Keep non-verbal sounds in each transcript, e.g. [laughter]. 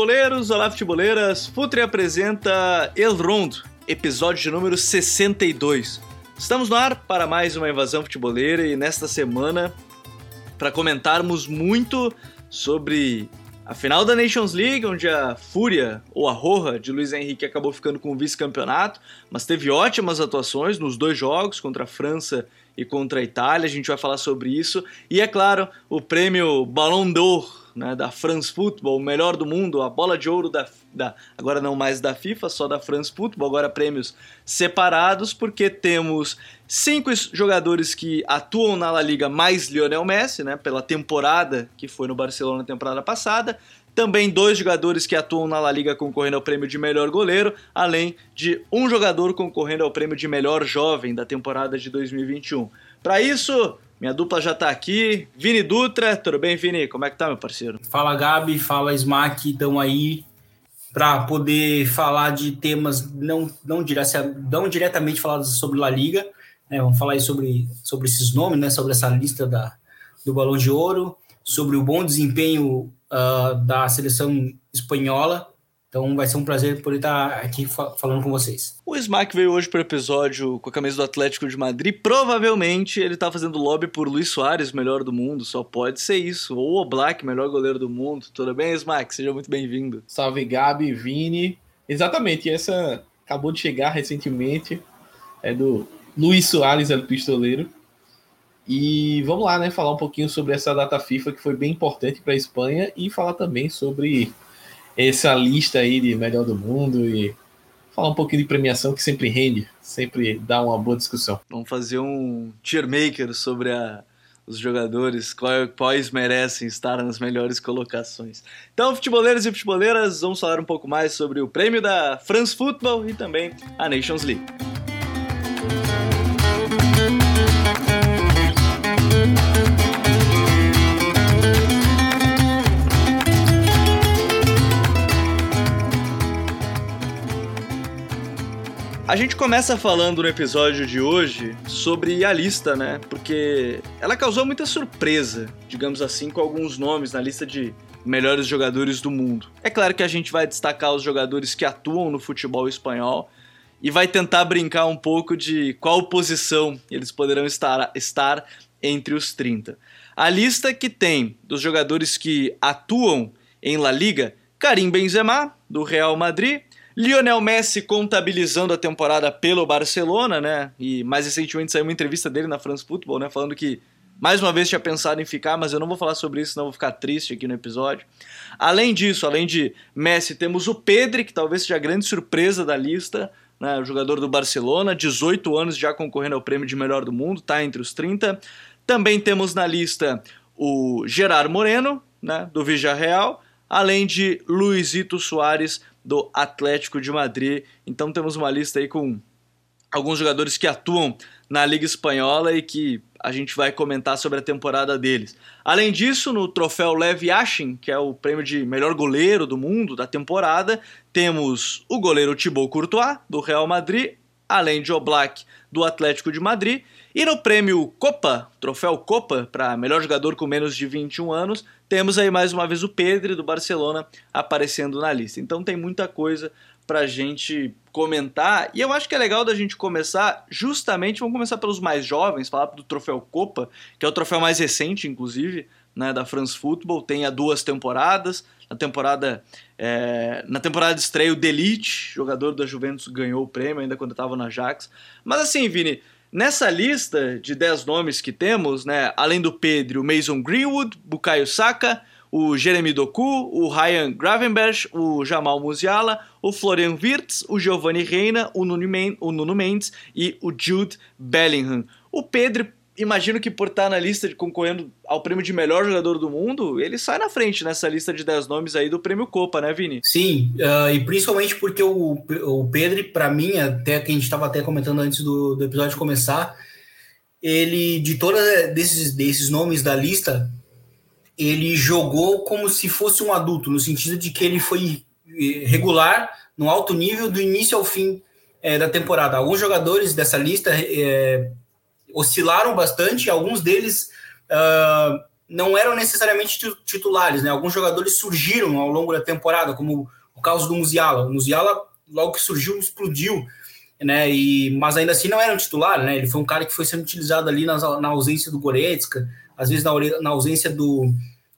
Futeboleiros, olá, futeboleiras. Futre apresenta El Rondo, episódio de número 62. Estamos no ar para mais uma invasão futeboleira e nesta semana para comentarmos muito sobre a final da Nations League, onde a Fúria ou a Roja de Luiz Henrique acabou ficando com o vice-campeonato, mas teve ótimas atuações nos dois jogos contra a França e contra a Itália. A gente vai falar sobre isso. E é claro, o prêmio Ballon d'Or né, da France Football, o melhor do mundo, a bola de ouro da, da, agora não mais da FIFA, só da France Football, agora prêmios separados, porque temos cinco jogadores que atuam na La Liga mais Lionel Messi, né, pela temporada que foi no Barcelona na temporada passada, também dois jogadores que atuam na La Liga concorrendo ao prêmio de melhor goleiro, além de um jogador concorrendo ao prêmio de melhor jovem da temporada de 2021. Para isso, minha dupla já tá aqui. Vini Dutra, tudo bem, Vini? Como é que tá, meu parceiro? Fala, Gabi. Fala, Smack. Estão aí para poder falar de temas não, não, não diretamente falados sobre La Liga. Né? Vamos falar aí sobre, sobre esses nomes, né? sobre essa lista da, do Balão de Ouro, sobre o bom desempenho uh, da seleção espanhola então vai ser um prazer poder estar aqui falando com vocês. O Smack veio hoje para o episódio com a camisa do Atlético de Madrid. Provavelmente ele está fazendo lobby por Luiz Soares, melhor do mundo. Só pode ser isso. Ou o Black, melhor goleiro do mundo. Tudo bem, Smack? Seja muito bem-vindo. Salve, Gabi, Vini. Exatamente, essa acabou de chegar recentemente. É do Luiz Soares, é do pistoleiro. E vamos lá, né? Falar um pouquinho sobre essa data FIFA que foi bem importante para a Espanha e falar também sobre essa lista aí de melhor do mundo e falar um pouquinho de premiação que sempre rende, sempre dá uma boa discussão. Vamos fazer um tier maker sobre a, os jogadores, quais merecem estar nas melhores colocações. Então, futeboleiros e futeboleiras, vamos falar um pouco mais sobre o prêmio da France Football e também a Nations League. A gente começa falando no episódio de hoje sobre a lista, né? Porque ela causou muita surpresa, digamos assim, com alguns nomes na lista de melhores jogadores do mundo. É claro que a gente vai destacar os jogadores que atuam no futebol espanhol e vai tentar brincar um pouco de qual posição eles poderão estar, estar entre os 30. A lista que tem dos jogadores que atuam em La Liga, Karim Benzema, do Real Madrid, Lionel Messi contabilizando a temporada pelo Barcelona, né? E mais recentemente saiu uma entrevista dele na France Football, né? Falando que mais uma vez tinha pensado em ficar, mas eu não vou falar sobre isso, senão vou ficar triste aqui no episódio. Além disso, além de Messi, temos o Pedri, que talvez seja a grande surpresa da lista, né? Jogador do Barcelona, 18 anos já concorrendo ao prêmio de melhor do mundo, tá entre os 30. Também temos na lista o Gerard Moreno, né? Do Villarreal, além de Luizito Soares do Atlético de Madrid. Então temos uma lista aí com alguns jogadores que atuam na Liga Espanhola e que a gente vai comentar sobre a temporada deles. Além disso, no troféu Lev Yashin, que é o prêmio de melhor goleiro do mundo da temporada, temos o goleiro Thibaut Courtois, do Real Madrid, além de Oblak, do Atlético de Madrid, e no prêmio Copa, troféu Copa, para melhor jogador com menos de 21 anos, temos aí mais uma vez o Pedro do Barcelona aparecendo na lista. Então tem muita coisa para gente comentar. E eu acho que é legal da gente começar justamente, vamos começar pelos mais jovens, falar do troféu Copa, que é o troféu mais recente, inclusive, né, da France Football, tem há duas temporadas. Na temporada, é, na temporada de estreia, o Delite, jogador da Juventus, ganhou o prêmio ainda quando estava na Ajax. Mas assim, Vini, Nessa lista de 10 nomes que temos, né, além do Pedro, o Mason Greenwood, Bukayo Saka, o Jeremy Doku, o Ryan Gravenberch, o Jamal Musiala, o Florian Wirtz, o Giovanni Reina, o Nuno Mendes e o Jude Bellingham. O Pedro imagino que por estar na lista de concorrendo ao prêmio de melhor jogador do mundo, ele sai na frente nessa lista de 10 nomes aí do prêmio Copa, né, Vini? Sim, uh, e principalmente porque o, o Pedro, para mim, até que a gente estava até comentando antes do, do episódio começar, ele, de todos desses, desses nomes da lista, ele jogou como se fosse um adulto, no sentido de que ele foi eh, regular, no alto nível, do início ao fim é, da temporada. Alguns jogadores dessa lista é, oscilaram bastante, alguns deles uh, não eram necessariamente titulares, né? Alguns jogadores surgiram ao longo da temporada, como o caso do Musiala. O Musiala, logo que surgiu, explodiu, né? E, mas ainda assim não era um titular, né? Ele foi um cara que foi sendo utilizado ali na, na ausência do Goretzka, às vezes na, na ausência do,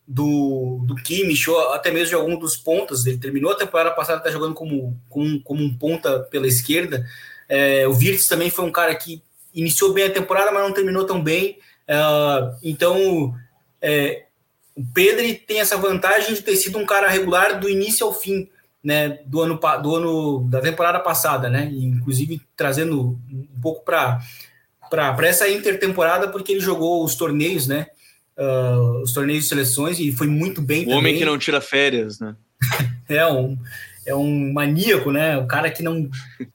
do, do Kimmich, ou até mesmo de algum dos pontas. Ele terminou a temporada passada tá jogando como, como, como um ponta pela esquerda. É, o Virtus também foi um cara que iniciou bem a temporada, mas não terminou tão bem. Uh, então, é, o Pedro tem essa vantagem de ter sido um cara regular do início ao fim, né, do ano, do ano da temporada passada, né, inclusive trazendo um pouco para para essa intertemporada, porque ele jogou os torneios, né, uh, os torneios de seleções e foi muito bem. O também. homem que não tira férias, né? [laughs] é um é um maníaco, né, o cara que não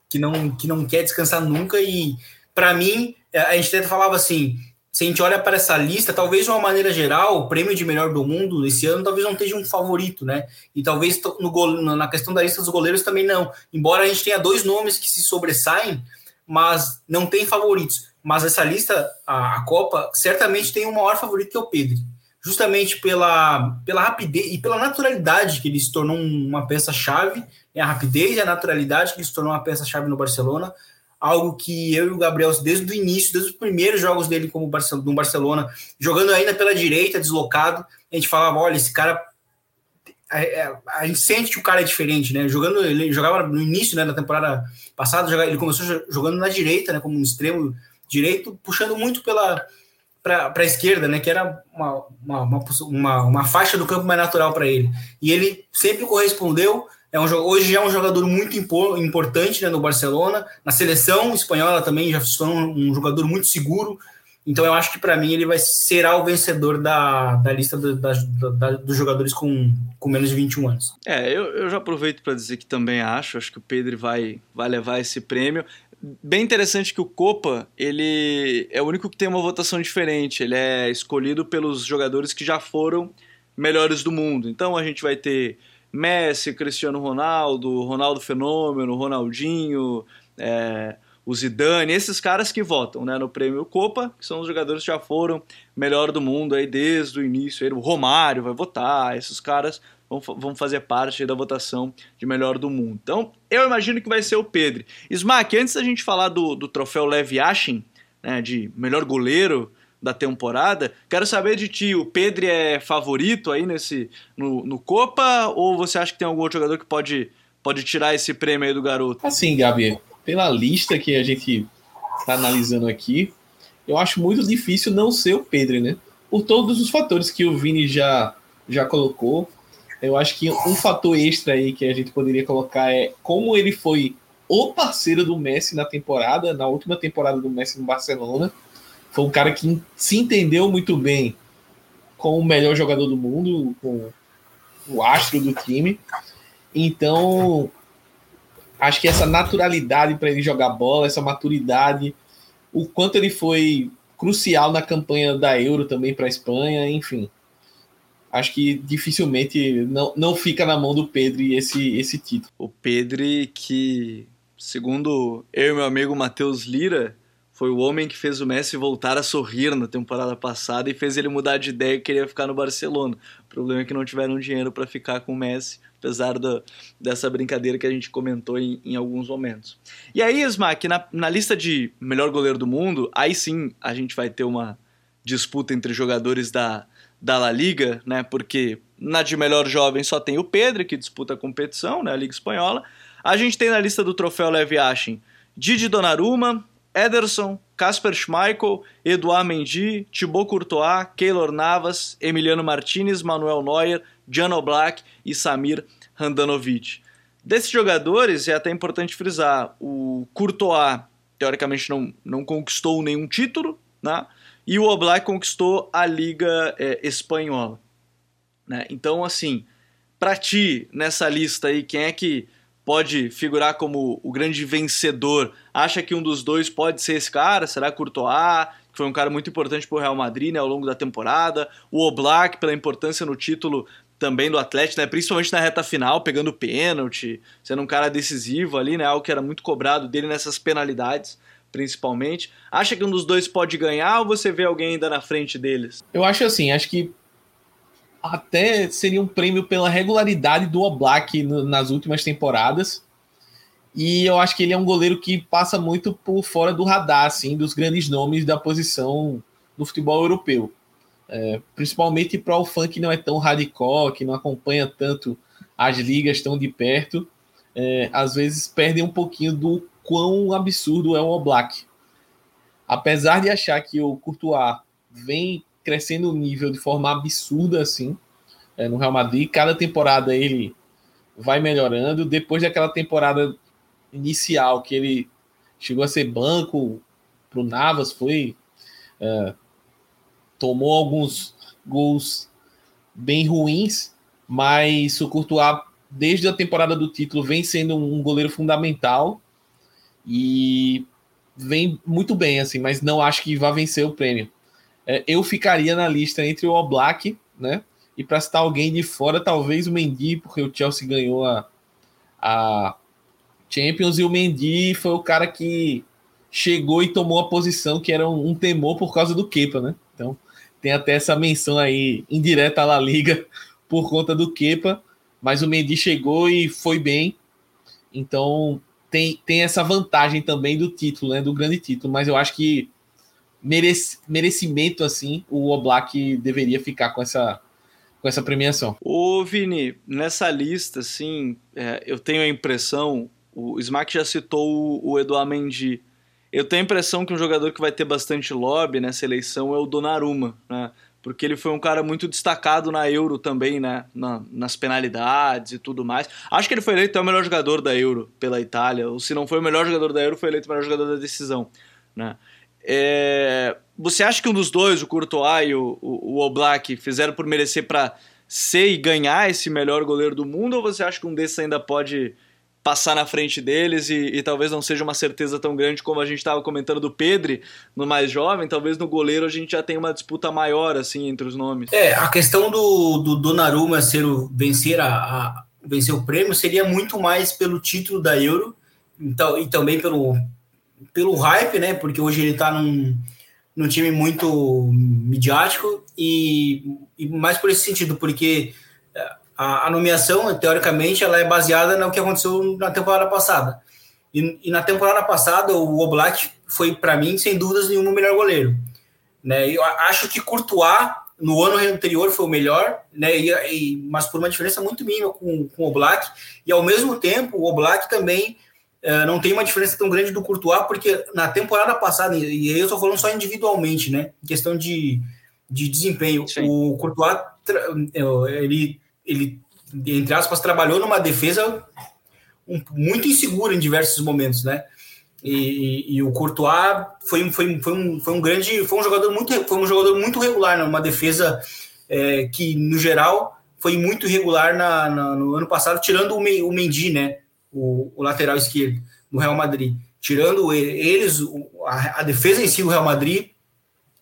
que não que não quer descansar nunca e para mim a gente até falava assim se a gente olha para essa lista, talvez de uma maneira geral, o prêmio de melhor do mundo esse ano talvez não esteja um favorito, né? E talvez no gol, na questão da lista dos goleiros também não. Embora a gente tenha dois nomes que se sobressaem, mas não tem favoritos. Mas essa lista, a, Copa, certamente tem um maior favorito que é o Pedro. Justamente pela, pela rapidez e pela naturalidade que ele se tornou uma peça-chave, é a rapidez e a naturalidade que ele se tornou uma peça-chave no Barcelona algo que eu e o Gabriel, desde o início, desde os primeiros jogos dele como no Barcelona, jogando ainda pela direita, deslocado, a gente falava, olha, esse cara a, a, a, gente sente que o cara é diferente, né? Jogando, ele jogava no início né, da temporada passada, ele começou jogando na direita, né? Como um extremo direito, puxando muito pela para a esquerda, né? Que era uma, uma, uma, uma, faixa do campo mais natural para ele. E ele sempre correspondeu, é um, hoje já é um jogador muito importante né, no Barcelona, na seleção espanhola também já foi um, um jogador muito seguro. Então eu acho que para mim ele vai será o vencedor da, da lista do, da, da, dos jogadores com, com menos de 21 anos. É, eu, eu já aproveito para dizer que também acho, acho que o Pedro vai, vai levar esse prêmio. Bem interessante que o Copa, ele é o único que tem uma votação diferente. Ele é escolhido pelos jogadores que já foram melhores do mundo. Então a gente vai ter Messi, Cristiano Ronaldo, Ronaldo Fenômeno, Ronaldinho, é, o Zidane, esses caras que votam né, no prêmio Copa, que são os jogadores que já foram melhor do mundo aí desde o início. Aí, o Romário vai votar, esses caras vão, vão fazer parte da votação de melhor do mundo. Então, eu imagino que vai ser o Pedro. Smack, antes da gente falar do, do troféu Lev Yashin, né, de melhor goleiro, da temporada. Quero saber de ti, o Pedro é favorito aí nesse no, no Copa ou você acha que tem algum outro jogador que pode, pode tirar esse prêmio aí do garoto? Assim, Gabi, pela lista que a gente está analisando aqui, eu acho muito difícil não ser o Pedro, né? Por todos os fatores que o Vini já, já colocou, eu acho que um fator extra aí que a gente poderia colocar é como ele foi o parceiro do Messi na temporada, na última temporada do Messi no Barcelona foi um cara que se entendeu muito bem com o melhor jogador do mundo, com o astro do time. Então, acho que essa naturalidade para ele jogar bola, essa maturidade, o quanto ele foi crucial na campanha da Euro também para a Espanha, enfim. Acho que dificilmente não, não fica na mão do Pedro esse, esse título. O Pedro que, segundo eu e meu amigo Matheus Lira, foi o homem que fez o Messi voltar a sorrir na temporada passada e fez ele mudar de ideia e queria ficar no Barcelona. O problema é que não tiveram dinheiro para ficar com o Messi, apesar do, dessa brincadeira que a gente comentou em, em alguns momentos. E aí, Smack, na, na lista de melhor goleiro do mundo, aí sim a gente vai ter uma disputa entre jogadores da, da La Liga, né? Porque na de melhor jovem só tem o Pedro, que disputa a competição, né? A Liga Espanhola. A gente tem na lista do troféu Levi Yashin Didi Donnarumma, Ederson, Casper Schmeichel, Eduard Mendy, Thibaut Courtois, Keylor Navas, Emiliano Martinez, Manuel Neuer, Jan Oblak e Samir Handanovic. Desses jogadores, é até importante frisar, o Courtois, teoricamente, não, não conquistou nenhum título, né? e o Oblak conquistou a Liga é, Espanhola. Né? Então, assim, para ti, nessa lista aí, quem é que pode figurar como o grande vencedor? Acha que um dos dois pode ser esse cara? Será Courtois, que foi um cara muito importante para o Real Madrid né, ao longo da temporada? O Oblak, pela importância no título também do Atlético, né, principalmente na reta final, pegando pênalti, sendo um cara decisivo ali, né, algo que era muito cobrado dele nessas penalidades, principalmente. Acha que um dos dois pode ganhar ou você vê alguém ainda na frente deles? Eu acho assim, acho que até seria um prêmio pela regularidade do Oblak nas últimas temporadas. E eu acho que ele é um goleiro que passa muito por fora do radar, assim, dos grandes nomes da posição no futebol europeu. É, principalmente para o fã que não é tão radical, que não acompanha tanto as ligas tão de perto, é, às vezes perdem um pouquinho do quão absurdo é o Oblak. Apesar de achar que o Courtois vem crescendo o nível de forma absurda assim é, no Real Madrid, cada temporada ele vai melhorando. Depois daquela temporada inicial que ele chegou a ser banco para o Navas, foi é, tomou alguns gols bem ruins, mas o Courtois desde a temporada do título vem sendo um goleiro fundamental e vem muito bem assim, mas não acho que vá vencer o prêmio. É, eu ficaria na lista entre o Oblak, né? E para citar alguém de fora, talvez o Mendy, porque o Chelsea ganhou a, a Champions e o Mendy foi o cara que chegou e tomou a posição que era um, um temor por causa do Kepa, né? Então tem até essa menção aí indireta à La Liga [laughs] por conta do Kepa, mas o Mendy chegou e foi bem. Então tem, tem essa vantagem também do título, né? Do grande título, mas eu acho que merec, merecimento assim, o Oblak deveria ficar com essa com essa premiação. Ô Vini, nessa lista, assim, é, eu tenho a impressão, o Smack já citou o Eduardo Mendy, eu tenho a impressão que um jogador que vai ter bastante lobby nessa eleição é o Donnarumma, né? Porque ele foi um cara muito destacado na Euro também, né? Na, nas penalidades e tudo mais. Acho que ele foi eleito o melhor jogador da Euro pela Itália. Ou se não foi o melhor jogador da Euro, foi eleito o melhor jogador da decisão, né? É... Você acha que um dos dois, o Courtois e o, o, o Oblak, fizeram por merecer para ser e ganhar esse melhor goleiro do mundo? Ou você acha que um desses ainda pode passar na frente deles e, e, talvez não seja uma certeza tão grande como a gente estava comentando do Pedro no mais jovem, talvez no goleiro a gente já tenha uma disputa maior assim entre os nomes. É, a questão do, do Donnarumma ser o, vencer, a, a, vencer o prêmio seria muito mais pelo título da Euro então, e também pelo, pelo hype, né, porque hoje ele está num, num time muito midiático e, e mais por esse sentido, porque a, a, nomeação, teoricamente, ela é baseada no que aconteceu na temporada passada. E, e na temporada passada, o Oblak foi, para mim, sem dúvidas nenhuma, o melhor goleiro. Né? Eu acho que Courtois, no ano anterior, foi o melhor, né? E, e, mas por uma diferença muito mínima com, com o Oblak. E, ao mesmo tempo, o Oblak também não tem uma diferença tão grande do Courtois, porque na temporada passada, e aí eu estou falando só individualmente, né? Em questão de, de desempenho, Sim. o Courtois, ele ele, entre aspas, trabalhou numa defesa muito insegura em diversos momentos, né? E, e, o Courtois foi, foi, foi, um, foi um grande, foi um jogador muito, foi um jogador muito regular, numa defesa é, que no geral foi muito irregular na, na, no ano passado, tirando o, o Mendy, né? O, o, lateral esquerdo do Real Madrid, tirando eles, a, a defesa em si do Real Madrid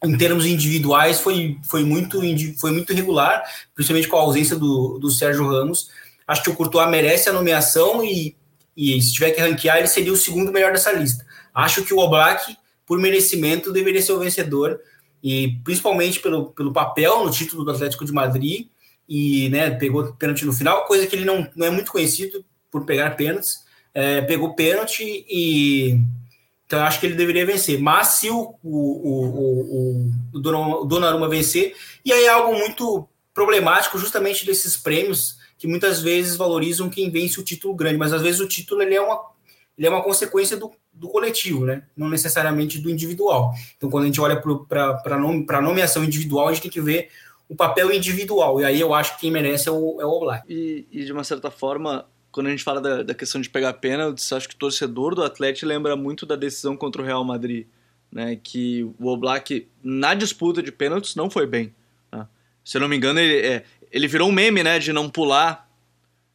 em termos individuais foi, foi, muito, foi muito irregular, principalmente com a ausência do, do Sérgio Ramos. Acho que o Courtois merece a nomeação e, e se tiver que ranquear, ele seria o segundo melhor dessa lista. Acho que o Oblak, por merecimento, deveria ser o vencedor, e principalmente pelo, pelo papel no título do Atlético de Madrid, e né, pegou pênalti no final, coisa que ele não, não é muito conhecido por pegar pênaltis. É, pegou pênalti e então, eu acho que ele deveria vencer. Mas se o, o, o, o, o Donnarumma vencer, e aí é algo muito problemático justamente desses prêmios que muitas vezes valorizam quem vence o título grande, mas às vezes o título ele é uma, ele é uma consequência do, do coletivo, né? não necessariamente do individual. Então, quando a gente olha para a nomeação individual, a gente tem que ver o papel individual, e aí eu acho que quem merece é o, é o Oblak. E, e de uma certa forma, quando a gente fala da, da questão de pegar pênaltis, acho que o torcedor do Atlético lembra muito da decisão contra o Real Madrid, né? Que o Oblak, na disputa de pênaltis, não foi bem. Né? Se eu não me engano, ele, é, ele virou um meme, né? De não pular.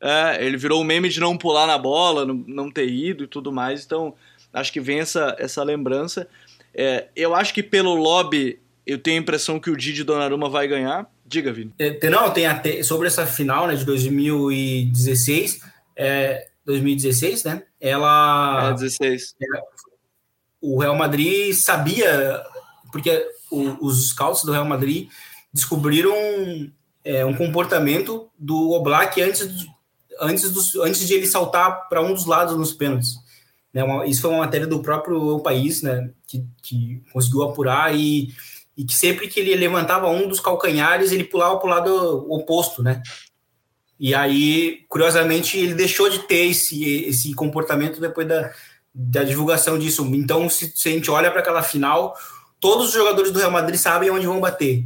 É, ele virou um meme de não pular na bola, não, não ter ido e tudo mais. Então, acho que vem essa, essa lembrança. É, eu acho que pelo lobby, eu tenho a impressão que o Didi Donnarumma vai ganhar. Diga, Vini. É, não, tem até sobre essa final né, de 2016 é, 2016, né? Ela. É, 16. o Real Madrid sabia, porque o, os scouts do Real Madrid descobriram é, um comportamento do Oblak antes, antes, dos, antes de ele saltar para um dos lados nos pênaltis. Né, uma, isso foi uma matéria do próprio país, né, que, que conseguiu apurar e, e que sempre que ele levantava um dos calcanhares, ele pulava para o lado oposto, né? E aí, curiosamente, ele deixou de ter esse, esse comportamento depois da, da divulgação disso. Então, se, se a gente olha para aquela final, todos os jogadores do Real Madrid sabem onde vão bater.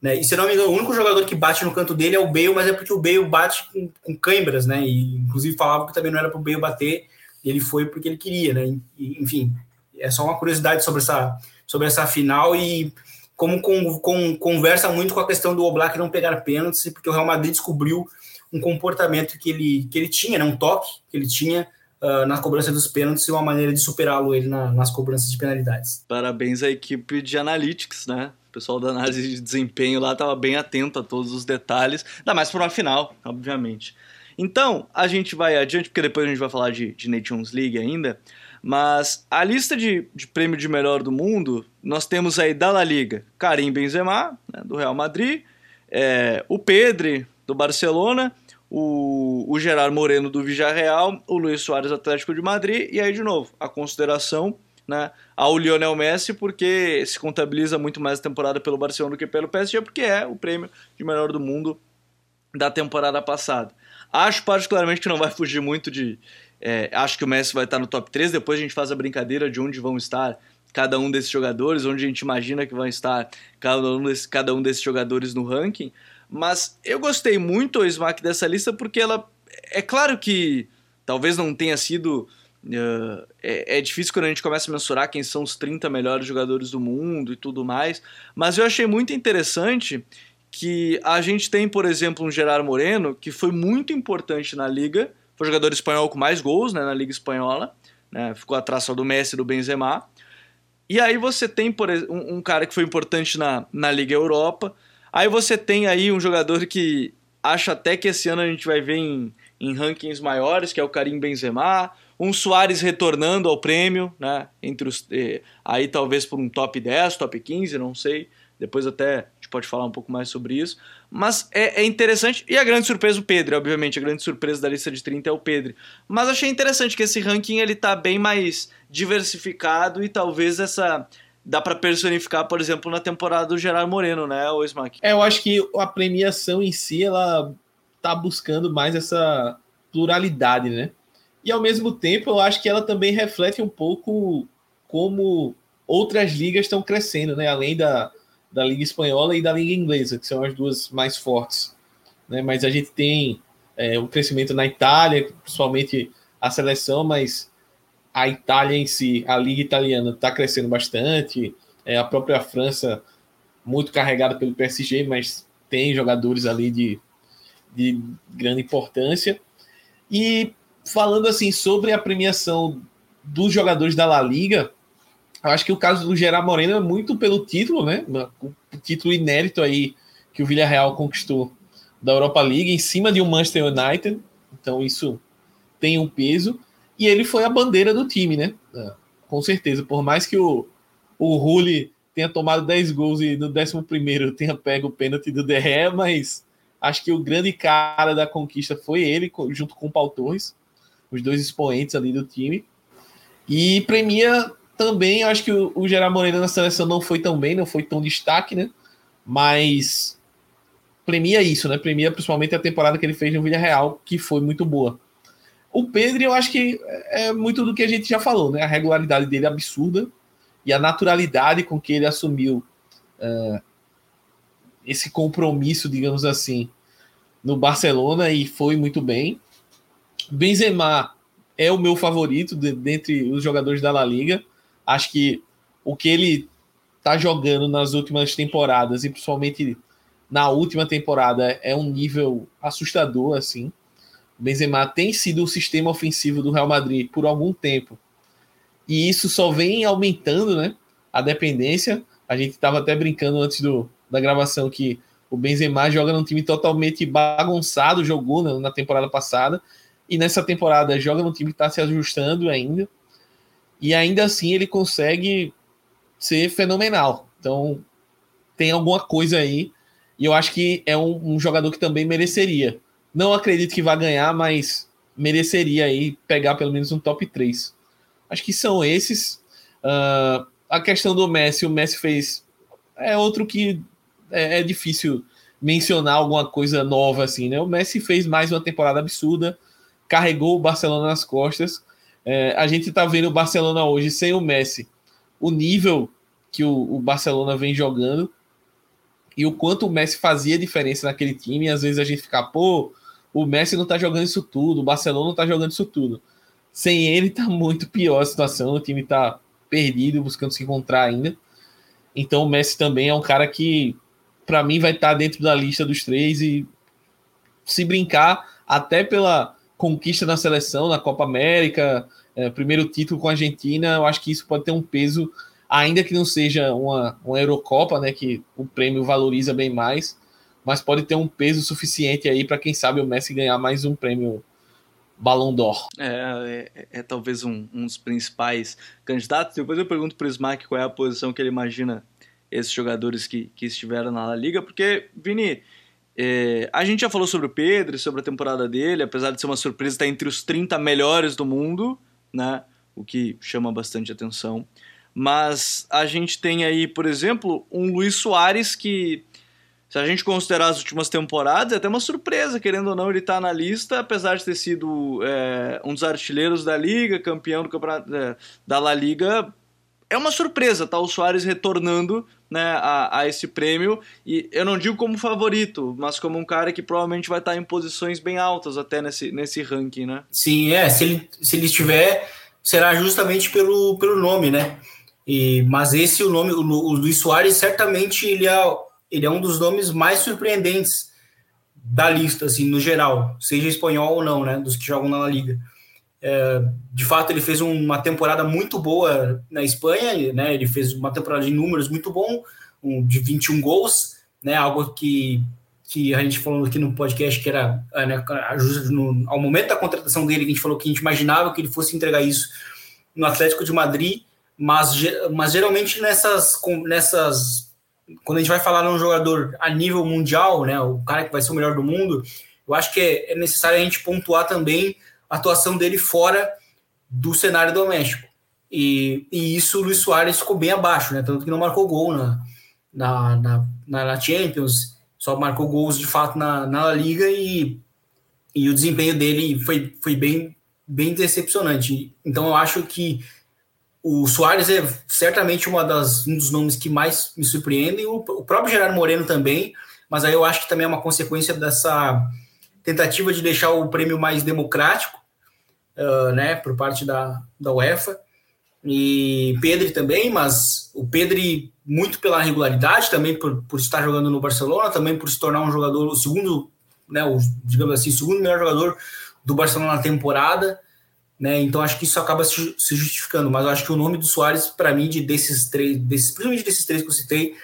Né? E se não me engano, o único jogador que bate no canto dele é o Bale, mas é porque o Bale bate com, com câimbras, né? E inclusive falava que também não era para o Bale bater, ele foi porque ele queria, né? E, enfim, é só uma curiosidade sobre essa, sobre essa final e como com, com, conversa muito com a questão do Oblak não pegar pênaltis, porque o Real Madrid descobriu um comportamento que ele, que ele tinha, né? um toque que ele tinha uh, na cobrança dos pênaltis e uma maneira de superá-lo ele na, nas cobranças de penalidades. Parabéns à equipe de analytics, né? O pessoal da análise de desempenho lá estava bem atento a todos os detalhes, ainda mais para uma final, obviamente. Então, a gente vai adiante, porque depois a gente vai falar de, de Nations League ainda, mas a lista de, de prêmio de melhor do mundo, nós temos aí da La Liga, Karim Benzema, né, do Real Madrid, é, o Pedri, do Barcelona, o, o Gerard Moreno do Villarreal, o Luiz Soares Atlético de Madrid, e aí de novo, a consideração né, ao Lionel Messi, porque se contabiliza muito mais a temporada pelo Barcelona do que pelo PSG, porque é o prêmio de melhor do mundo da temporada passada. Acho particularmente que não vai fugir muito de. É, acho que o Messi vai estar no top 3, depois a gente faz a brincadeira de onde vão estar cada um desses jogadores, onde a gente imagina que vão estar cada um, desse, cada um desses jogadores no ranking. Mas eu gostei muito, Smack, dessa lista porque ela. É claro que talvez não tenha sido. Uh, é, é, difícil quando a gente começa a mensurar quem são os 30 melhores jogadores do mundo e tudo mais, mas eu achei muito interessante que a gente tem, por exemplo, um Gerard Moreno, que foi muito importante na liga, foi jogador espanhol com mais gols né, na liga espanhola, né, ficou atrás só do Messi e do Benzema. E aí você tem por, um, um cara que foi importante na, na Liga Europa, Aí você tem aí um jogador que acho até que esse ano a gente vai ver em, em rankings maiores, que é o Karim Benzema, um Soares retornando ao prêmio, né? Entre os, eh, aí talvez por um top 10, top 15, não sei. Depois até a gente pode falar um pouco mais sobre isso. Mas é, é, interessante. E a grande surpresa, o Pedro, obviamente. A grande surpresa da lista de 30 é o Pedro. Mas achei interessante que esse ranking ele tá bem mais diversificado e talvez essa dá para personificar, por exemplo, na temporada do Gerard Moreno, né, o Smack? É, eu acho que a premiação em si, ela tá buscando mais essa pluralidade, né? E ao mesmo tempo, eu acho que ela também reflete um pouco como outras ligas estão crescendo, né? Além da, da Liga Espanhola e da Liga Inglesa, que são as duas mais fortes. Né? Mas a gente tem é, um crescimento na Itália, principalmente a seleção, mas a Itália em si, a liga italiana está crescendo bastante, é, a própria França muito carregada pelo PSG, mas tem jogadores ali de, de grande importância. E falando assim sobre a premiação dos jogadores da La Liga, eu acho que o caso do Gerard Moreno é muito pelo título, né? O título inédito aí que o Villarreal conquistou da Europa League em cima de um Manchester United. Então isso tem um peso. E ele foi a bandeira do time, né? É, com certeza. Por mais que o, o Rulli tenha tomado 10 gols e no 11 tenha pego o pênalti do Derré, mas acho que o grande cara da conquista foi ele, junto com o Paul Torres, os dois expoentes ali do time. E premia também, acho que o, o Gerard na seleção não foi tão bem, não foi tão destaque, né? Mas premia isso, né? Premia principalmente a temporada que ele fez no Villarreal, que foi muito boa. O Pedro, eu acho que é muito do que a gente já falou, né? A regularidade dele é absurda e a naturalidade com que ele assumiu uh, esse compromisso, digamos assim, no Barcelona e foi muito bem. Benzema é o meu favorito de, dentre os jogadores da La Liga. Acho que o que ele tá jogando nas últimas temporadas e principalmente na última temporada é um nível assustador assim. Benzema tem sido o sistema ofensivo do Real Madrid por algum tempo. E isso só vem aumentando, né? A dependência. A gente estava até brincando antes do, da gravação que o Benzema joga num time totalmente bagunçado, jogou na, na temporada passada. E nessa temporada joga num time que está se ajustando ainda. E ainda assim ele consegue ser fenomenal. Então tem alguma coisa aí E eu acho que é um, um jogador que também mereceria. Não acredito que vai ganhar, mas mereceria aí pegar pelo menos um top 3. Acho que são esses. Uh, a questão do Messi, o Messi fez. É outro que é, é, difícil mencionar alguma coisa nova assim, né? O Messi fez mais uma temporada absurda, carregou o Barcelona nas costas. É, a gente tá vendo o Barcelona hoje sem o Messi, o nível que o, o Barcelona vem jogando e o quanto o Messi fazia diferença naquele time. Às vezes a gente fica, pô, o Messi não tá jogando isso tudo, o Barcelona não tá jogando isso tudo. Sem ele tá muito pior a situação, o time tá perdido, buscando se encontrar ainda. Então o Messi também é um cara que, para mim, vai estar tá dentro da lista dos três e se brincar, até pela conquista na seleção, na Copa América, é, primeiro título com a Argentina, eu acho que isso pode ter um peso ainda que não seja uma, uma Eurocopa, né, que o prêmio valoriza bem mais, mas pode ter um peso suficiente aí para quem sabe o Messi ganhar mais um prêmio Ballon d'Or. É, é, é, talvez um, um, dos principais candidatos. Depois eu pergunto para o Smack qual é a posição que ele imagina esses jogadores que, que estiveram na La Liga, porque, Vini, é, a gente já falou sobre o Pedro, sobre a temporada dele, apesar de ser uma surpresa, está entre os 30 melhores do mundo, né? O que chama bastante atenção. Mas a gente tem aí, por exemplo, um Luiz Soares que, se a gente considerar as últimas temporadas, é até uma surpresa, querendo ou não, ele tá na lista, apesar de ter sido é, um dos artilheiros da Liga, campeão do campeonato é, da La Liga. É uma surpresa, tá? O Soares retornando né, a, a, esse prêmio. E eu não digo como favorito, mas como um cara que provavelmente vai estar em posições bem altas até nesse, nesse ranking, né? Sim, é. Se ele, se ele estiver, será justamente pelo, pelo nome, né? E, mas esse, o nome, o, o Luiz Soares, certamente ele é, ele é um dos nomes mais surpreendentes da lista, assim, no geral, seja espanhol ou não, né, dos que jogam na Liga. É, de fato, ele fez uma temporada muito boa na Espanha, né, ele fez uma temporada de números muito bom, um, de 21 gols, né, algo que, que a gente falou aqui no podcast que era, é, né, no, ao momento da contratação dele, a gente falou que a gente imaginava que ele fosse entregar isso no Atlético de Madrid, mas, mas geralmente nessas, nessas. Quando a gente vai falar num jogador a nível mundial, né, o cara que vai ser o melhor do mundo, eu acho que é, é necessário a gente pontuar também a atuação dele fora do cenário doméstico. E, e isso o Luiz Soares ficou bem abaixo, né? Tanto que não marcou gol na, na, na, na Champions, só marcou gols de fato na, na Liga e, e o desempenho dele foi, foi bem, bem decepcionante. Então eu acho que o Soares é certamente uma das, um dos nomes que mais me surpreendem, o, o próprio Gerardo Moreno também, mas aí eu acho que também é uma consequência dessa tentativa de deixar o prêmio mais democrático, uh, né, por parte da, da UEFA, e Pedro também, mas o Pedro muito pela regularidade, também por, por estar jogando no Barcelona, também por se tornar um jogador, o segundo, né, o, digamos assim, o segundo melhor jogador do Barcelona na temporada, né? Então acho que isso acaba se, justificando, mas acho que o nome do Soares, para mim, de desses três, desses, principalmente desses três que eu citei,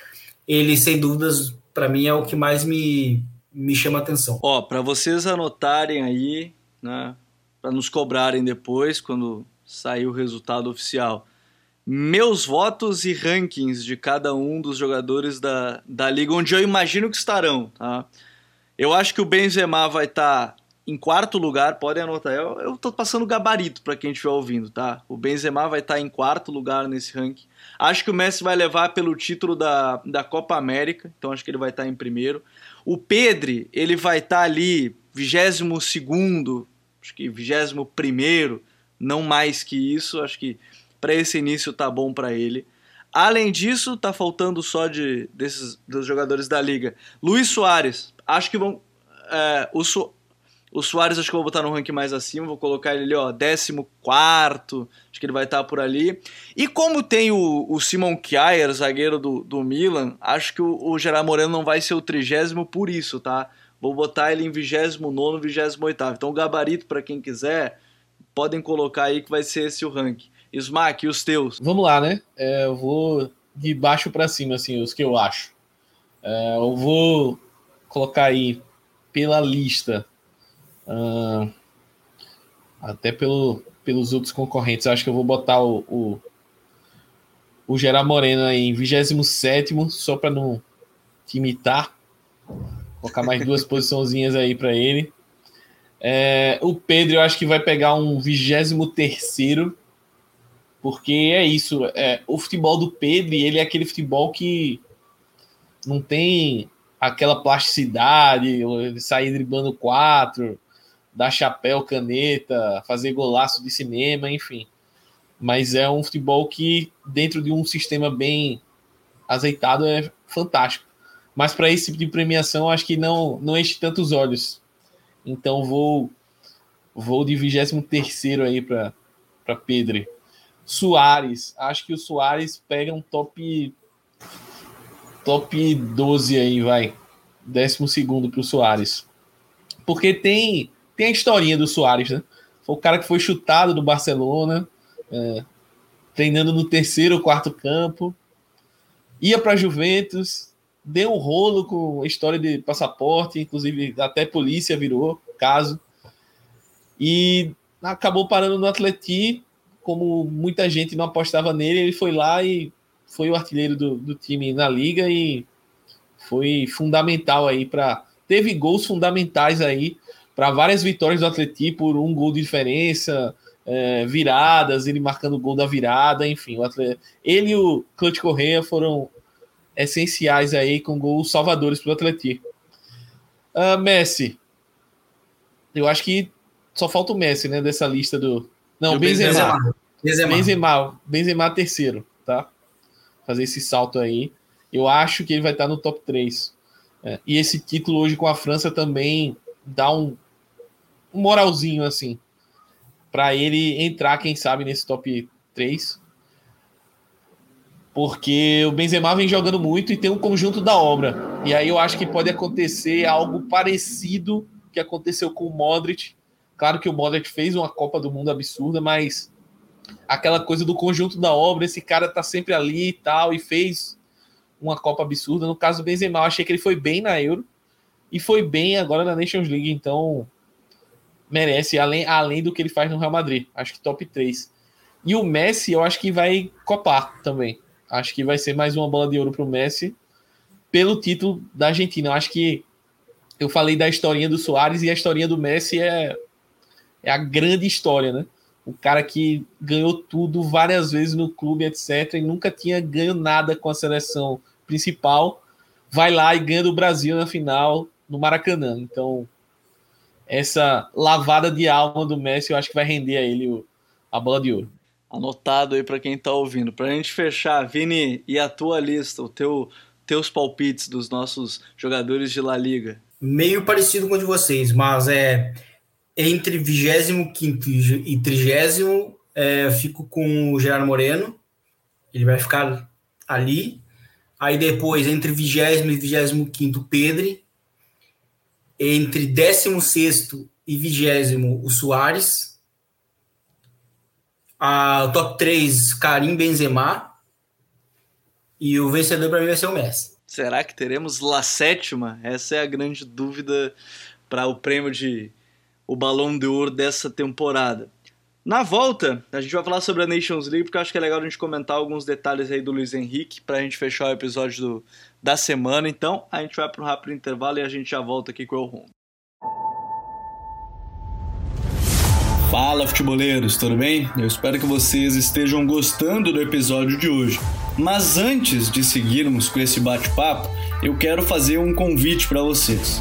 ele sem dúvidas, para mim, é o que mais me, me chama atenção. Ó, para vocês anotarem aí, né, para nos cobrarem depois, quando sair o resultado oficial, meus votos e rankings de cada um dos jogadores da, da liga, onde eu imagino que estarão, tá? Eu acho que o Benzema vai estar tá em quarto lugar, podem anotar, eu, eu tô passando gabarito para quem estiver ouvindo, tá? O Benzema vai estar tá em quarto lugar nesse ranking. Acho que o Messi vai levar pelo título da, da Copa América, então acho que ele vai estar tá em primeiro. O Pedri, ele vai estar tá ali, 22 segundo, acho que 21 primeiro, não mais que isso, acho que para esse início tá bom para ele. Além disso, tá faltando só de desses dos jogadores da liga. Luiz Soares, acho que vão é, o, o Soares acho que eu vou botar no ranking mais acima, vou colocar ele ali, ó, 14, acho que ele vai estar por ali. E como tem o, o Simon Kjaer, zagueiro do, do Milan, acho que o, o Gerard Moreno não vai ser o trigésimo por isso, tá? Vou botar ele em 29 28 Então o gabarito, para quem quiser, podem colocar aí que vai ser esse o ranking. Smack, e os teus? Vamos lá, né? É, eu vou de baixo para cima, assim, os que eu acho. É, eu vou colocar aí pela lista Uh, até pelo, pelos outros concorrentes. acho que eu vou botar o, o, o Gerard Moreno aí em 27, só para não te imitar. Colocar mais duas [laughs] posiçãozinhas aí para ele. É, o Pedro, eu acho que vai pegar um 23 terceiro, porque é isso. É, o futebol do Pedro, ele é aquele futebol que não tem aquela plasticidade, sair driblando quatro, dar chapéu, caneta, fazer golaço de cinema, enfim. Mas é um futebol que, dentro de um sistema bem azeitado, é fantástico. Mas para esse tipo de premiação, acho que não, não enche tantos olhos. Então vou vou de 23 aí para Pedro. Soares, acho que o Soares pega um top top 12 aí, vai. Décimo segundo para o Soares. Porque tem, tem a historinha do Soares, né? Foi o cara que foi chutado do Barcelona, é, treinando no terceiro ou quarto campo, ia para Juventus, deu um rolo com a história de passaporte, inclusive até polícia virou caso. E acabou parando no Atleti, como muita gente não apostava nele, ele foi lá e foi o artilheiro do, do time na liga e foi fundamental aí para teve gols fundamentais aí para várias vitórias do Atleti por um gol de diferença, é, viradas, ele marcando o gol da virada, enfim, o Atleti, ele e o Clutch Correia foram essenciais aí com gols salvadores para o Atleti. Uh, Messi, eu acho que só falta o Messi, né, dessa lista do não, Benzema. Benzema. Benzema. Benzema terceiro, tá? Fazer esse salto aí. Eu acho que ele vai estar no top 3. É, e esse título hoje com a França também dá um moralzinho assim para ele entrar, quem sabe, nesse top 3 porque o Benzema vem jogando muito e tem um conjunto da obra. E aí eu acho que pode acontecer algo parecido que aconteceu com o Modric. Claro que o Modric fez uma Copa do Mundo absurda, mas aquela coisa do conjunto da obra, esse cara tá sempre ali e tal, e fez uma Copa absurda. No caso do Benzema, eu achei que ele foi bem na Euro e foi bem agora na Nations League, então merece, além, além do que ele faz no Real Madrid. Acho que top 3. E o Messi, eu acho que vai copar também. Acho que vai ser mais uma bola de ouro para o Messi pelo título da Argentina. Eu acho que eu falei da historinha do Soares e a historinha do Messi é, é a grande história, né? O cara que ganhou tudo várias vezes no clube, etc., e nunca tinha ganho nada com a seleção principal, vai lá e ganha do Brasil na final no Maracanã. Então, essa lavada de alma do Messi, eu acho que vai render a ele o, a bola de ouro anotado aí para quem está ouvindo. Para a gente fechar, Vini, e a tua lista, o teu, teus palpites dos nossos jogadores de La Liga? Meio parecido com o de vocês, mas é entre 25 e 30 é, fico com o Gerardo Moreno. Ele vai ficar ali. Aí depois, entre 20 e 25, Pedro. Entre 16 e 20, o Soares a, o top 3, Karim Benzema. E o vencedor para mim vai ser o Messi. Será que teremos La Sétima? Essa é a grande dúvida para o prêmio de o Balão de Ouro dessa temporada. Na volta, a gente vai falar sobre a Nations League, porque eu acho que é legal a gente comentar alguns detalhes aí do Luiz Henrique para a gente fechar o episódio do, da semana. Então, a gente vai para um rápido intervalo e a gente já volta aqui com o Rondo. Fala futeboleiros, tudo bem? Eu espero que vocês estejam gostando do episódio de hoje. Mas antes de seguirmos com esse bate-papo, eu quero fazer um convite para vocês.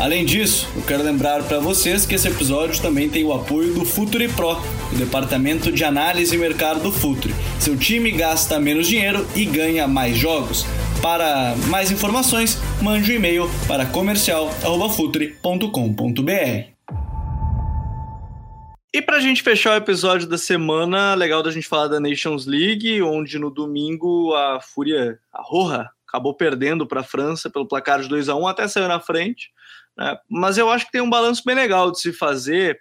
Além disso, eu quero lembrar para vocês que esse episódio também tem o apoio do Futuri Pro, o departamento de análise e mercado do Futuri. Seu time gasta menos dinheiro e ganha mais jogos. Para mais informações, mande um e-mail para comercial@futre.com.br. E para a gente fechar o episódio da semana, legal da gente falar da Nations League, onde no domingo a Fúria, a Roja, acabou perdendo para a França pelo placar de 2 a 1 até saiu na frente Né? Mas eu acho que tem um balanço bem legal de se fazer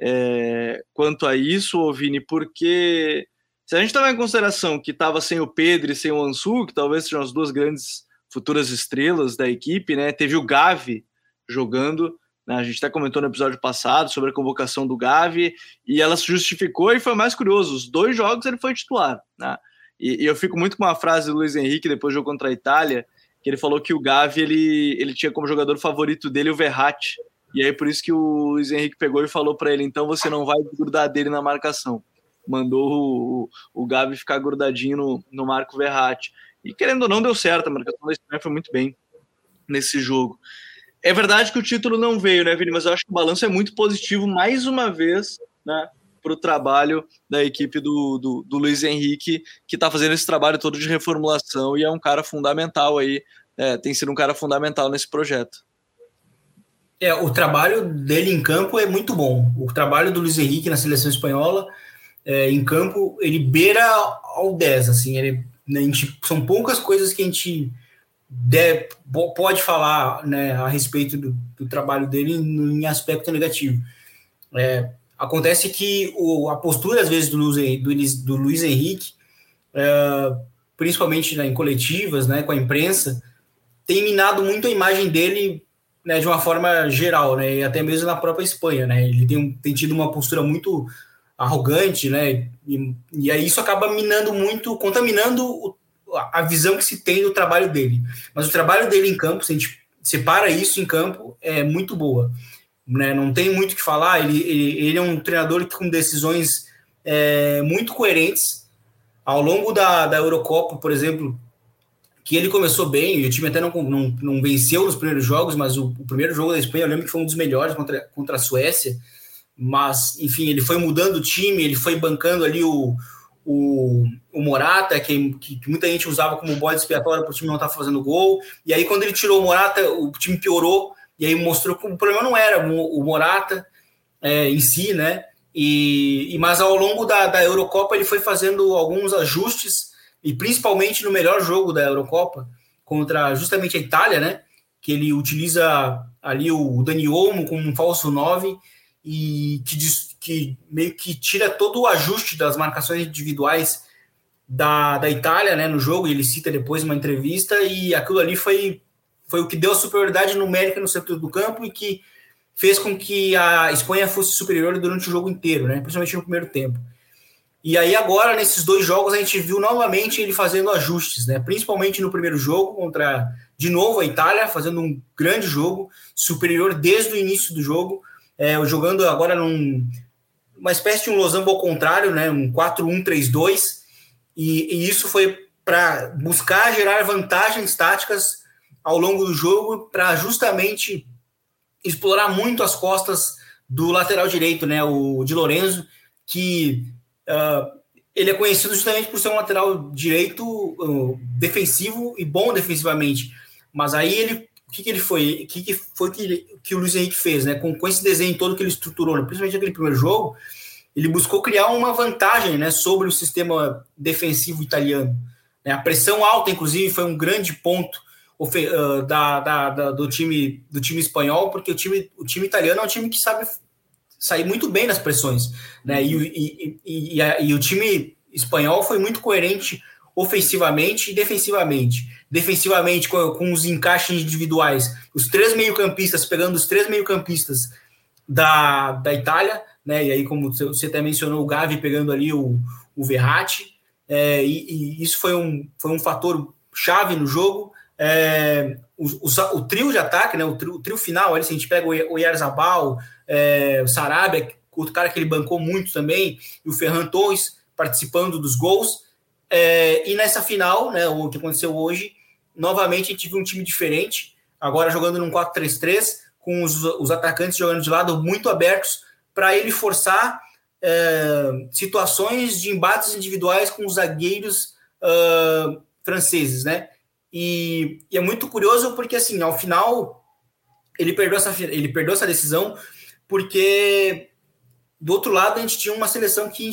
é, quanto a isso, Vini, porque se a gente levar em consideração que estava sem o Pedro e sem o Ansu, que talvez sejam as duas grandes futuras estrelas da equipe, né? Teve o Gavi jogando, né? a gente até comentou no episódio passado sobre a convocação do Gavi e ela se justificou e foi mais curioso. Os dois jogos ele foi titular, né? E, e eu fico muito com uma frase do Luiz Henrique depois do jogo contra a Itália, que ele falou que o Gavi ele, ele tinha como jogador favorito dele o Verratti. E aí por isso que o Luiz Henrique pegou e falou para ele: então você não vai grudar dele na marcação. Mandou o, o, Gavi ficar grudadinho no, no Marco Verratti. E querendo ou não, deu certo. A marcação da Espanha foi muito bem nesse jogo. É verdade que o título não veio, né, Vini? Mas eu acho que o balanço é muito positivo, mais uma vez, né? Para o trabalho da equipe do, do, do Luiz Henrique, que está fazendo esse trabalho todo de reformulação e é um cara fundamental aí, é, tem sido um cara fundamental nesse projeto. É, o trabalho dele em campo é muito bom. O trabalho do Luiz Henrique na seleção espanhola, é, em campo, ele beira ao 10, assim, ele né, gente, são poucas coisas que a gente deve, pode falar né, a respeito do, do, trabalho dele em aspecto negativo. É, acontece que o, a postura, às vezes, do Luiz, do, do Luiz Henrique, é, principalmente né, em coletivas, né, com a imprensa, tem minado muito a imagem dele né, de uma forma geral, né, e até mesmo na própria Espanha. Né, ele tem, tem tido uma postura muito arrogante, né? E, e aí isso acaba minando muito, contaminando o, a visão que se tem do trabalho dele. Mas o trabalho dele em campo, se a gente separa isso em campo, é muito boa. Né? Não tem muito o que falar. Ele, ele, ele, é um treinador com decisões é, muito coerentes. Ao longo da, da Eurocopa, por exemplo, que ele começou bem, o time até não, não, não venceu nos primeiros jogos, mas o, o primeiro jogo da Espanha eu lembro que foi um dos melhores contra, contra a Suécia mas enfim, ele foi mudando o time, ele foi bancando ali o, o, o Morata, que, que, que, muita gente usava como bode expiatório para o time não estar tá fazendo gol, e aí quando ele tirou o Morata, o time piorou, e aí mostrou que o problema não era o, Morata é, em si, né? E, e mas ao longo da, da Eurocopa ele foi fazendo alguns ajustes, e principalmente no melhor jogo da Eurocopa, contra justamente a Itália, né? Que ele utiliza ali o Dani Olmo como um falso 9 e que, que meio que tira todo o ajuste das marcações individuais da, da Itália né, no jogo, e ele cita depois uma entrevista, e aquilo ali foi, foi o que deu a superioridade numérica no setor do campo e que fez com que a Espanha fosse superior durante o jogo inteiro, né, principalmente no primeiro tempo. E aí agora, nesses dois jogos, a gente viu novamente ele fazendo ajustes, né? Principalmente no primeiro jogo contra, de novo, a Itália, fazendo um grande jogo, superior desde o início do jogo, é, jogando agora num uma espécie de um losango ao contrário, né, um 4-1-3-2, e, e, isso foi para buscar gerar vantagens táticas ao longo do jogo, para justamente explorar muito as costas do lateral direito, né, o de Lorenzo, que uh, ele é conhecido justamente por ser um lateral direito uh, defensivo e bom defensivamente, mas aí ele o que, que ele foi, o que, que foi que, que o Luiz Henrique fez, né? Com, com esse desenho todo que ele estruturou, né? principalmente naquele primeiro jogo, ele buscou criar uma vantagem, né, sobre o sistema defensivo italiano. Né? A pressão alta, inclusive, foi um grande ponto da, da, da, do time do time espanhol, porque o time, o time italiano é um time que sabe sair muito bem nas pressões, né? E, e, e, e, a, e o time espanhol foi muito coerente ofensivamente e defensivamente. Defensivamente, com, com os encaixes individuais, os três meio-campistas, pegando os três meio-campistas da, da Itália, né? E aí, como você até mencionou, o Gavi pegando ali o, o Verratti, é, e, e, isso foi um, foi um fator chave no jogo. É, o, o, o, trio de ataque, né? O trio, o trio final, ali, se a gente pega o, o Yarzabal, é, o Sarabia, outro cara que ele bancou muito também, e o Ferran Torres participando dos gols. É, e nessa final, né, o que aconteceu hoje, novamente a gente viu um time diferente, agora jogando num 4-3-3, com os, os, atacantes jogando de lado muito abertos, para ele forçar é, situações de embates individuais com os zagueiros uh, franceses, né? E, e, é muito curioso porque, assim, ao final, ele perdeu essa, ele perdeu essa decisão porque do outro lado, a gente tinha uma seleção que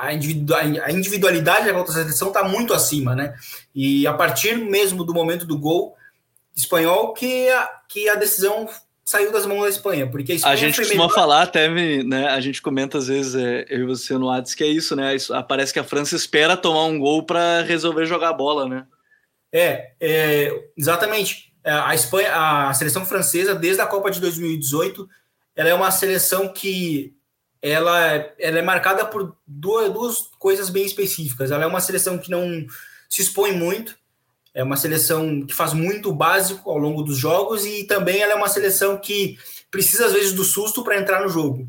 a individualidade da outra seleção está muito acima, né? E a partir mesmo do momento do gol espanhol, que a, que a decisão saiu das mãos da Espanha, porque a, Espanha a gente costuma melhor. falar até, né? A gente comenta às vezes, é, eu e você no Whats, que é isso, né? Isso, parece que a França espera tomar um gol para resolver jogar bola, né? É, é exatamente. É, a Espanha, a seleção francesa, desde a Copa de 2018, ela é uma seleção que ela, ela é marcada por duas, duas coisas bem específicas. Ela é uma seleção que não se expõe muito, é uma seleção que faz muito básico ao longo dos jogos e também ela é uma seleção que precisa às vezes do susto para entrar no jogo.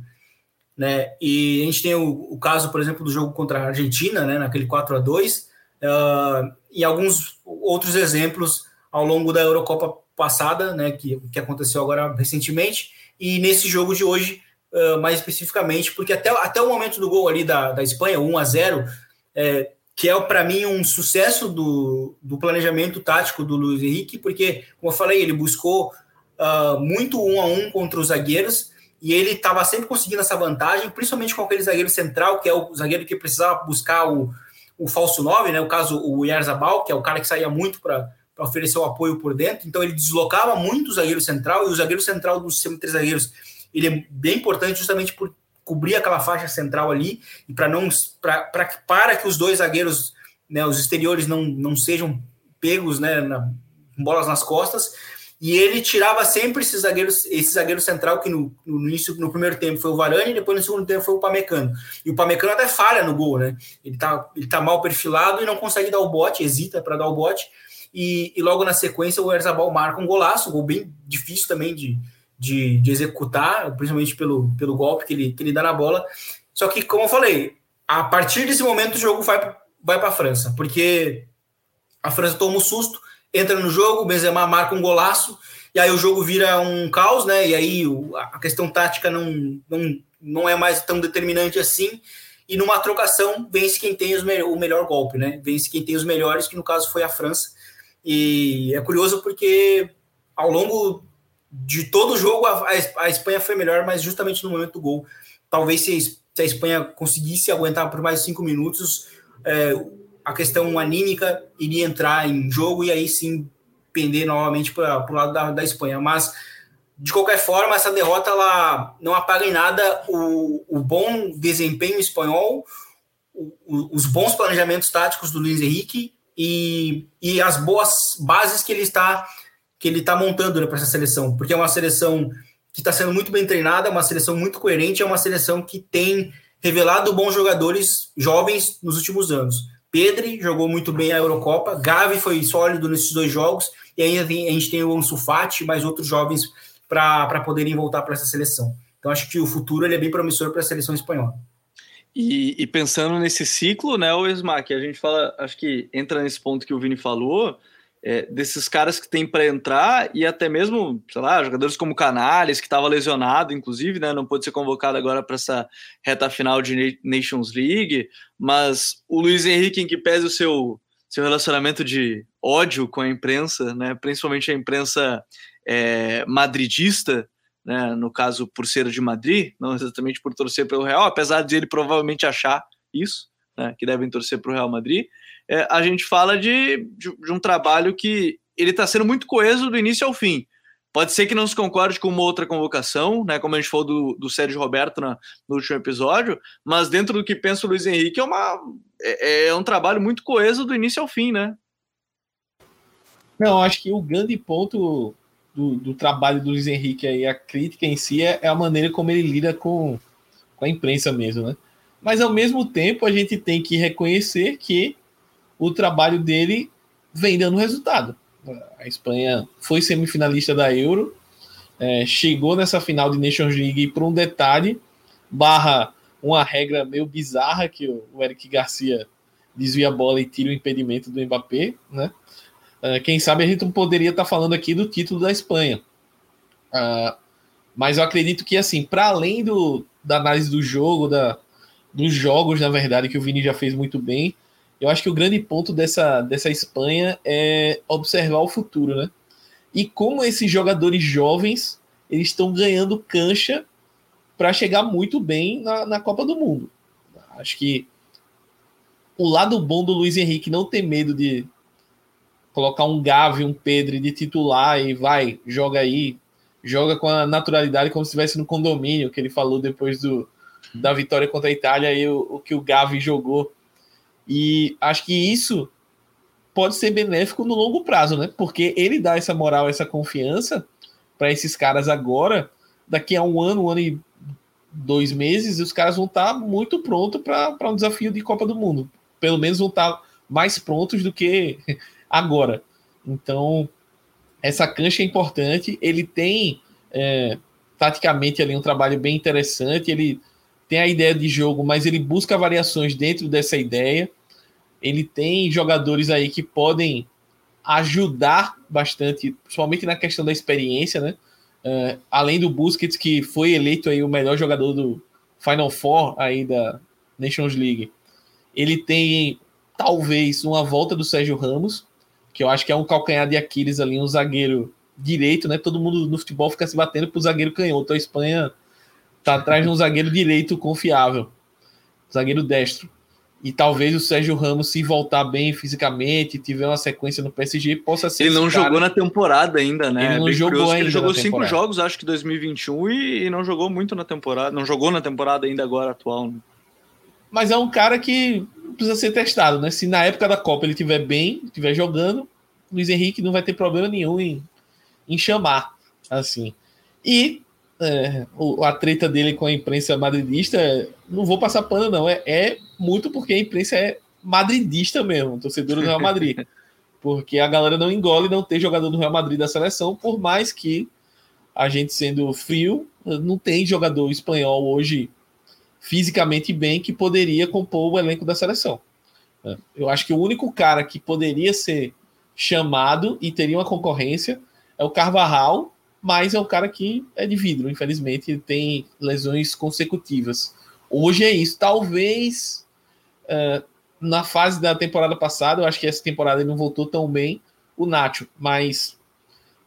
Né? E a gente tem o, o, caso, por exemplo, do jogo contra a Argentina, né, naquele 4 a 2 uh, e alguns outros exemplos ao longo da Eurocopa passada, né, que, que aconteceu agora recentemente, e nesse jogo de hoje, uh, mais especificamente, porque até, até o momento do gol ali da, da Espanha, 1 a 0 é, que é para mim um sucesso do, do planejamento tático do Luiz Henrique, porque, como eu falei, ele buscou uh, muito um a um contra os zagueiros e ele estava sempre conseguindo essa vantagem, principalmente com aquele zagueiro central, que é o zagueiro que precisava buscar o, o falso 9, né? O caso o Yarzabal, que é o cara que saía muito para oferecer o apoio por dentro, então ele deslocava muito o zagueiro central e o zagueiro central dos três zagueiros ele é bem importante justamente por cobrir aquela faixa central ali e para não pra, pra, para que os dois zagueiros, né, os exteriores não, não sejam pegos, né, na, bolas nas costas. E ele tirava sempre esses zagueiros, esse zagueiro central que no, no início, no primeiro tempo foi o Varane, e depois no segundo tempo foi o Pamecano. E o Pamecano até falha no gol, né? Ele tá, ele tá mal perfilado e não consegue dar o bote, hesita para dar o bote. E, e, logo na sequência o Erzabal marca um golaço, um gol bem difícil também de, de, de executar, principalmente pelo, pelo golpe que ele, que ele dá na bola. Só que, como eu falei, a partir desse momento o jogo vai, vai para a França, porque a França toma um susto, entra no jogo, o Benzema marca um golaço, e aí o jogo vira um caos, né? E aí a questão tática não, não, não é mais tão determinante assim. E numa trocação, vence quem tem me o melhor golpe, né? Vence quem tem os melhores, que no caso foi a França. E é curioso porque ao longo de todo o jogo, a, a, Espanha foi melhor, mas justamente no momento do gol. Talvez se, se a Espanha conseguisse aguentar por mais cinco minutos, é, a questão anímica iria entrar em jogo e aí sim pender novamente para o lado da, da Espanha. Mas, de qualquer forma, essa derrota ela não apaga em nada o, o bom desempenho espanhol, o, o, os bons planejamentos táticos do Luiz Henrique e, e as boas bases que ele está que ele está montando né, para essa seleção, porque é uma seleção que está sendo muito bem treinada, é uma seleção muito coerente, é uma seleção que tem revelado bons jogadores jovens nos últimos anos. Pedri jogou muito bem a Eurocopa, Gavi foi sólido nesses dois jogos, e ainda tem, a gente tem o Ansu Fati mais outros jovens para poderem voltar para essa seleção. Então acho que o futuro ele é bem promissor para a seleção espanhola. E, e, pensando nesse ciclo, né, o Smack, a gente fala, acho que entra nesse ponto que o Vini falou, é, desses caras que tem para entrar e até mesmo, sei lá, jogadores como Canales, que estava lesionado, inclusive, né, não pôde ser convocado agora para essa reta final de Nations League, mas o Luiz Henrique, em que pese o seu, seu relacionamento de ódio com a imprensa, né, principalmente a imprensa é, madridista, né, no caso por ser de Madrid, não exatamente por torcer pelo Real, apesar de ele provavelmente achar isso, né, que devem torcer para o Real Madrid, é, a gente fala de, de, de um trabalho que ele está sendo muito coeso do início ao fim. Pode ser que não se concorde com uma outra convocação, né? Como a gente falou do, do Sérgio Roberto na, no último episódio, mas dentro do que pensa o Luiz Henrique, é, uma, é, é um trabalho muito coeso do início ao fim, né? Não, acho que o grande ponto do, do trabalho do Luiz Henrique aí, a crítica em si, é, é a maneira como ele lida com, com a imprensa mesmo, né? Mas ao mesmo tempo a gente tem que reconhecer que o trabalho dele vem dando resultado. A Espanha foi semifinalista da Euro, é, chegou nessa final de Nations League por um detalhe, barra uma regra meio bizarra que o Eric Garcia desvia a bola e tira o impedimento do Mbappé, né? Uh, quem sabe a gente poderia estar tá falando aqui do título da Espanha. Uh, mas eu acredito que, assim, para além do, da análise do jogo, da, dos jogos, na verdade, que o Vini já fez muito bem, eu acho que o grande ponto dessa, dessa Espanha é observar o futuro, né? E como esses jogadores jovens eles estão ganhando cancha para chegar muito bem na, na Copa do Mundo. Acho que o lado bom do Luiz Henrique não ter medo de colocar um Gavi, um Pedro de titular e vai, joga aí, joga com a naturalidade como se estivesse no condomínio, que ele falou depois do, da vitória contra a Itália e o, o que o Gavi jogou. E acho que isso pode ser benéfico no longo prazo, né? Porque ele dá essa moral, essa confiança para esses caras agora, daqui a um ano, um ano e dois meses, os caras vão estar tá muito prontos para um desafio de Copa do Mundo. Pelo menos vão estar tá mais prontos do que [laughs] agora. Então, essa cancha é importante. Ele tem, é, taticamente, ali um trabalho bem interessante. Ele tem a ideia de jogo, mas ele busca variações dentro dessa ideia. Ele tem jogadores aí que podem ajudar bastante, principalmente na questão da experiência, né? Uh, além do Busquets, que foi eleito aí o melhor jogador do Final Four aí da Nations League, ele tem talvez uma volta do Sérgio Ramos, que eu acho que é um calcanhar de Aquiles ali, um zagueiro direito, né? Todo mundo no futebol fica se batendo pro zagueiro canhoto. A Espanha tá atrás de um zagueiro direito confiável, zagueiro destro. E talvez o Sérgio Ramos, se voltar bem fisicamente, tiver uma sequência no PSG, possa ser. Ele não cara... jogou na temporada ainda, né? Ele não jogou ainda. Ele jogou cinco jogos, acho que 2021, e, e, não jogou muito na temporada. Não jogou na temporada ainda agora atual. Né? Mas é um cara que precisa ser testado, né? Se na época da Copa ele estiver bem, estiver jogando, Luiz Henrique não vai ter problema nenhum em, em chamar, assim. E é, a treta dele com a imprensa madridista, não vou passar pano, não. É, é muito porque a imprensa é madridista mesmo, torcedor do Real Madrid. [laughs] porque a galera não engole não ter jogador do Real Madrid da seleção, por mais que a gente sendo frio, não tem jogador espanhol hoje fisicamente bem que poderia compor o elenco da seleção. É, eu acho que o único cara que poderia ser chamado e teria uma concorrência é o Carvajal, mas é um cara que é de vidro, infelizmente, tem lesões consecutivas. Hoje é isso. Talvez uh, na fase da temporada passada, eu acho que essa temporada ele não voltou tão bem, o Nacho, mas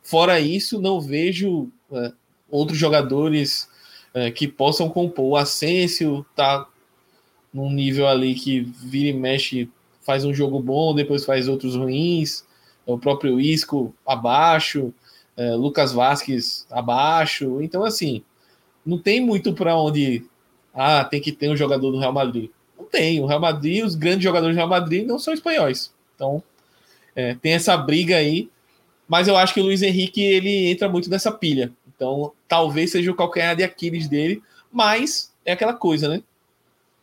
fora isso, não vejo uh, outros jogadores uh, que possam compor. O Asensio tá num nível ali que vira e mexe, faz um jogo bom, depois faz outros ruins. O próprio Isco abaixo Lucas Vasquez abaixo. Então, assim, não tem muito para onde. Ah, tem que ter um jogador do Real Madrid. Tem. O Real Madrid, os grandes jogadores do Real Madrid não são espanhóis. Então, é, tem essa briga aí. Mas eu acho que o Luiz Henrique ele entra muito nessa pilha. Então, talvez seja o calcanhar de Aquiles dele. Mas é aquela coisa, né?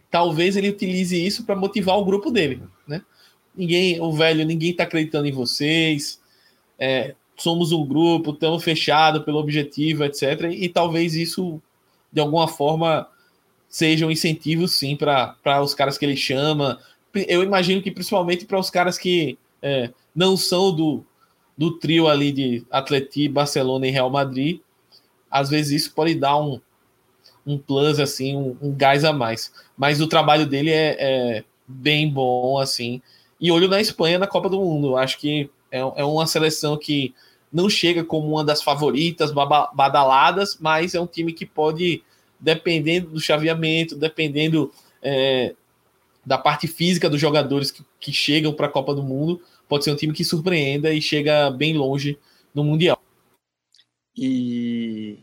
Talvez ele utilize isso para motivar o grupo dele, né? Ninguém, o velho, ninguém tá acreditando em vocês. É, somos um grupo, tão fechado pelo objetivo, etc. E, talvez isso, de alguma forma, seja um incentivo, sim, para os caras que ele chama. Eu imagino que principalmente para os caras que é, não são do, do trio ali de Atleti, Barcelona e Real Madrid, às vezes isso pode dar um, um plus, assim, um, um gás a mais. Mas o trabalho dele é, é, bem bom, assim. E olho na Espanha na Copa do Mundo. Acho que é, é uma seleção que não chega como uma das favoritas, badaladas, mas é um time que pode, dependendo do chaveamento, dependendo é, da parte física dos jogadores que, que chegam para a Copa do Mundo, pode ser um time que surpreenda e chega bem longe no Mundial. E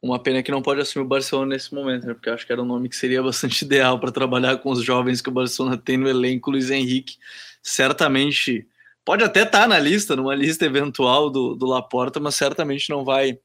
uma pena que não pode assumir o Barcelona nesse momento, né? porque acho que era um nome que seria bastante [laughs] ideal para trabalhar com os jovens que o Barcelona tem no elenco. Luiz Henrique certamente Pode até estar tá na lista, numa lista eventual do, do Laporta, mas certamente não vai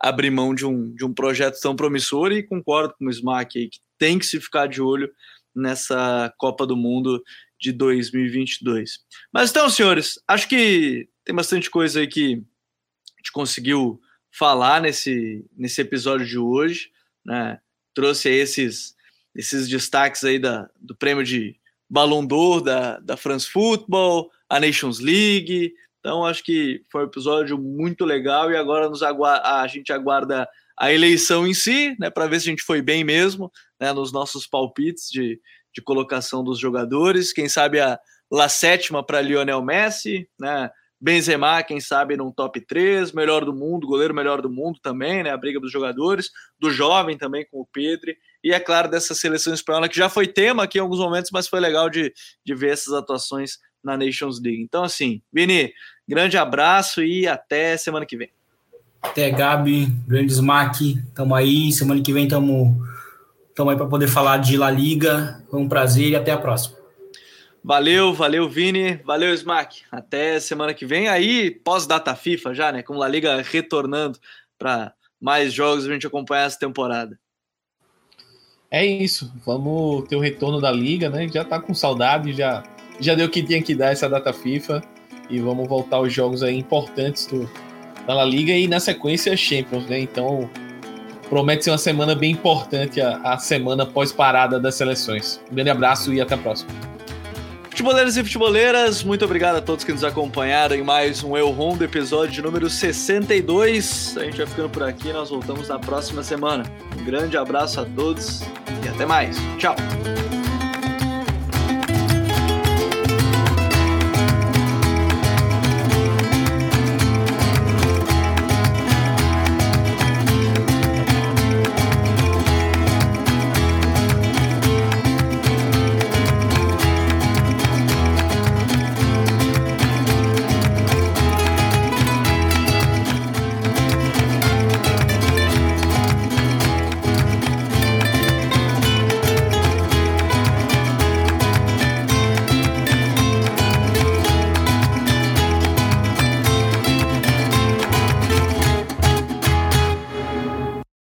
abrir mão de um, de um projeto tão promissor e concordo com o Smack aí, que tem que se ficar de olho nessa Copa do Mundo de 2022. Mas então, senhores, acho que tem bastante coisa aí que a gente conseguiu falar nesse, nesse episódio de hoje, né? Trouxe esses, esses destaques aí da, do prêmio de Ballon d'Or da, da France Football, a Nations League. Então, acho que foi um episódio muito legal e agora nos a gente aguarda a eleição em si, né, para ver se a gente foi bem mesmo, né, nos nossos palpites de, de colocação dos jogadores. Quem sabe a La Sétima para Lionel Messi, né? Benzema, quem sabe, num top 3, melhor do mundo, goleiro melhor do mundo também, né? A briga dos jogadores, do jovem também com o Pedro, e é claro, dessa seleção espanhola que já foi tema aqui em alguns momentos, mas foi legal de, de ver essas atuações na Nations League. Então, assim, Vini, grande abraço e até semana que vem. Até, Gabi. Grande Smack. Tamo aí. Semana que vem tamo, tamo aí para poder falar de La Liga. Foi um prazer e até a próxima. Valeu, valeu, Vini. Valeu, Smack. Até semana que vem. Aí, pós-data FIFA já, né? Com La Liga retornando para mais jogos a gente acompanhar essa temporada. É isso. Vamos ter o retorno da Liga, né? Já tá com saudade, já, já deu o que tinha que dar essa data FIFA. E vamos voltar aos jogos aí importantes do, da La Liga e na sequência Champions, né? Então promete ser uma semana bem importante a, a semana pós-parada das seleções. Um grande abraço e até a próxima. Futeboleiros e futeboleiras, muito obrigado a todos que nos acompanharam em mais um Eu Rondo, episódio número 62. A gente vai ficando por aqui, nós voltamos na próxima semana. Um grande abraço a todos e até mais. Tchau!